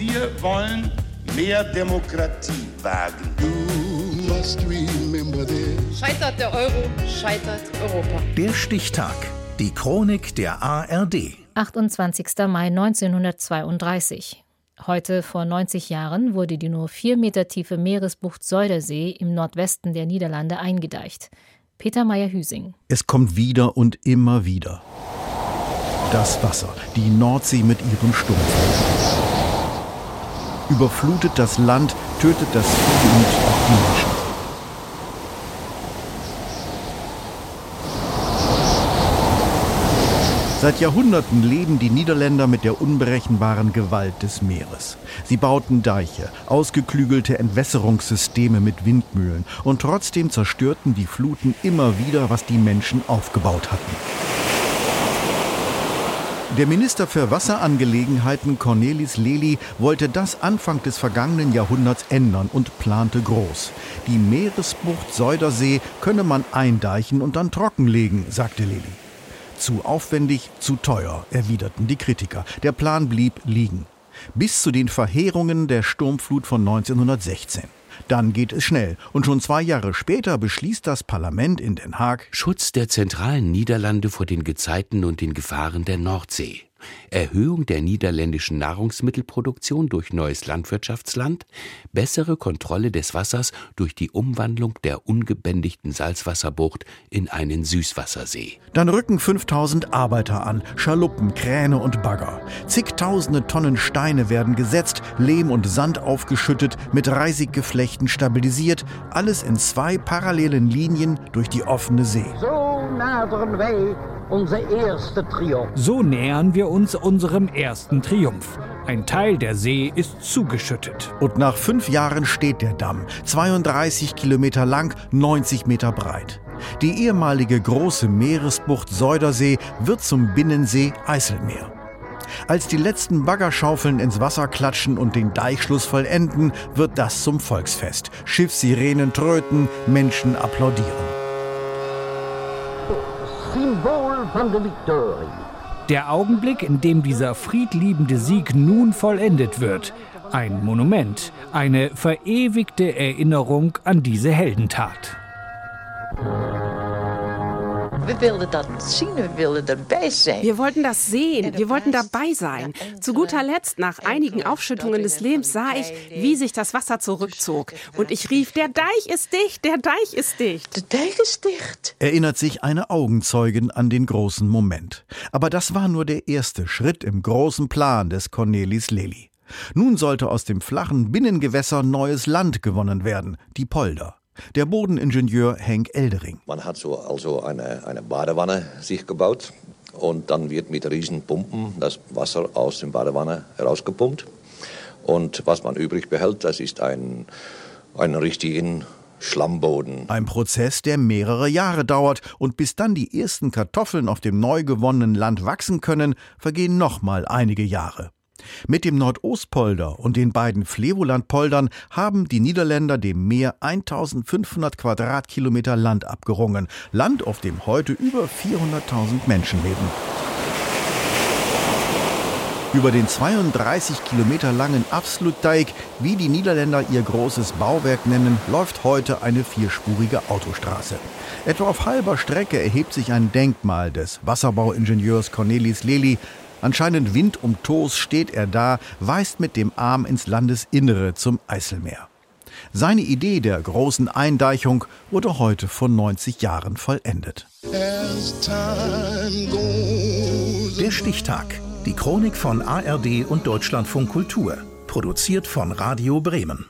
Wir wollen mehr Demokratie wagen. Scheitert der Euro, scheitert Europa. Der Stichtag. Die Chronik der ARD. 28. Mai 1932. Heute vor 90 Jahren wurde die nur vier Meter tiefe Meeresbucht Säudersee im Nordwesten der Niederlande eingedeicht. Peter Meyer-Hüsing. Es kommt wieder und immer wieder. Das Wasser, die Nordsee mit ihrem Sturm. Überflutet das Land, tötet das Vieh und auch die Menschen. Seit Jahrhunderten leben die Niederländer mit der unberechenbaren Gewalt des Meeres. Sie bauten Deiche, ausgeklügelte Entwässerungssysteme mit Windmühlen und trotzdem zerstörten die Fluten immer wieder, was die Menschen aufgebaut hatten. Der Minister für Wasserangelegenheiten Cornelis Lely wollte das Anfang des vergangenen Jahrhunderts ändern und plante groß. Die Meeresbucht Säudersee könne man eindeichen und dann trockenlegen, sagte Lely. Zu aufwendig, zu teuer, erwiderten die Kritiker. Der Plan blieb liegen. Bis zu den Verheerungen der Sturmflut von 1916. Dann geht es schnell. Und schon zwei Jahre später beschließt das Parlament in Den Haag Schutz der zentralen Niederlande vor den Gezeiten und den Gefahren der Nordsee. Erhöhung der niederländischen Nahrungsmittelproduktion durch neues Landwirtschaftsland, bessere Kontrolle des Wassers durch die Umwandlung der ungebändigten Salzwasserbucht in einen Süßwassersee. Dann rücken 5000 Arbeiter an, Schaluppen, Kräne und Bagger. Zigtausende Tonnen Steine werden gesetzt, Lehm und Sand aufgeschüttet, mit Reisiggeflechten stabilisiert, alles in zwei parallelen Linien durch die offene See. So nadern wij unser erster Triumph. So nähern wir uns unserem ersten Triumph. Ein Teil der See ist zugeschüttet. Und nach fünf Jahren steht der Damm, 32 Kilometer lang, 90 Meter breit. Die ehemalige große Meeresbucht Säudersee wird zum Binnensee Eiselmeer. Als die letzten Baggerschaufeln ins Wasser klatschen und den Deichschluss vollenden, wird das zum Volksfest. Schiffssirenen tröten, Menschen applaudieren. Symbol van de Victorie. Der Augenblick, in dem dieser friedliebende Sieg nun vollendet wird. Ein Monument, eine verewigte Erinnerung an diese Heldentat. Wir wilden das zien, wir wilden dabei sein. Wir wollten das sehen, wir wollten dabei sein. Zu guter Letzt, nach einigen Aufschüttungen des Lebens, sah ich, wie sich das Wasser zurückzog. Und ich rief, der Deich ist dicht, der Deich ist dicht. Der Deich ist dicht. Erinnert sich eine Augenzeugin an den großen Moment. Aber das war nur der erste Schritt im großen Plan des Cornelis Lely. Nun sollte aus dem flachen Binnengewässer neues Land gewonnen werden, die Polder. Der Bodeningenieur Henk Eldering. Man hat so also eine, eine Badewanne sich gebaut und dann wird mit Riesenpumpen das Wasser aus der Badewanne herausgepumpt. Und was man übrig behält, das ist ein, ein richtigen Schlammboden. Ein Prozess, der mehrere Jahre dauert und bis dann die ersten Kartoffeln auf dem neu gewonnenen Land wachsen können, vergehen nochmal einige Jahre. Mit dem Nordostpolder und den beiden Flevolandpoldern haben die Niederländer dem Meer 1500 Quadratkilometer Land abgerungen. Land, auf dem heute über 400.000 Menschen leben. Über den 32 Kilometer langen Afsluitdijk, wie die Niederländer ihr großes Bauwerk nennen, läuft heute eine vierspurige Autostraße. Etwa auf halber Strecke erhebt sich ein Denkmal des Wasserbauingenieurs Cornelis Lely, Anscheinend Wind um Toos steht er da, weist mit dem Arm ins Landesinnere zum Eiselmeer. Seine Idee der großen Eindeichung wurde heute vor 90 Jahren vollendet. Der Stichtag. Die Chronik von ARD und Deutschlandfunk Kultur. Produziert von Radio Bremen.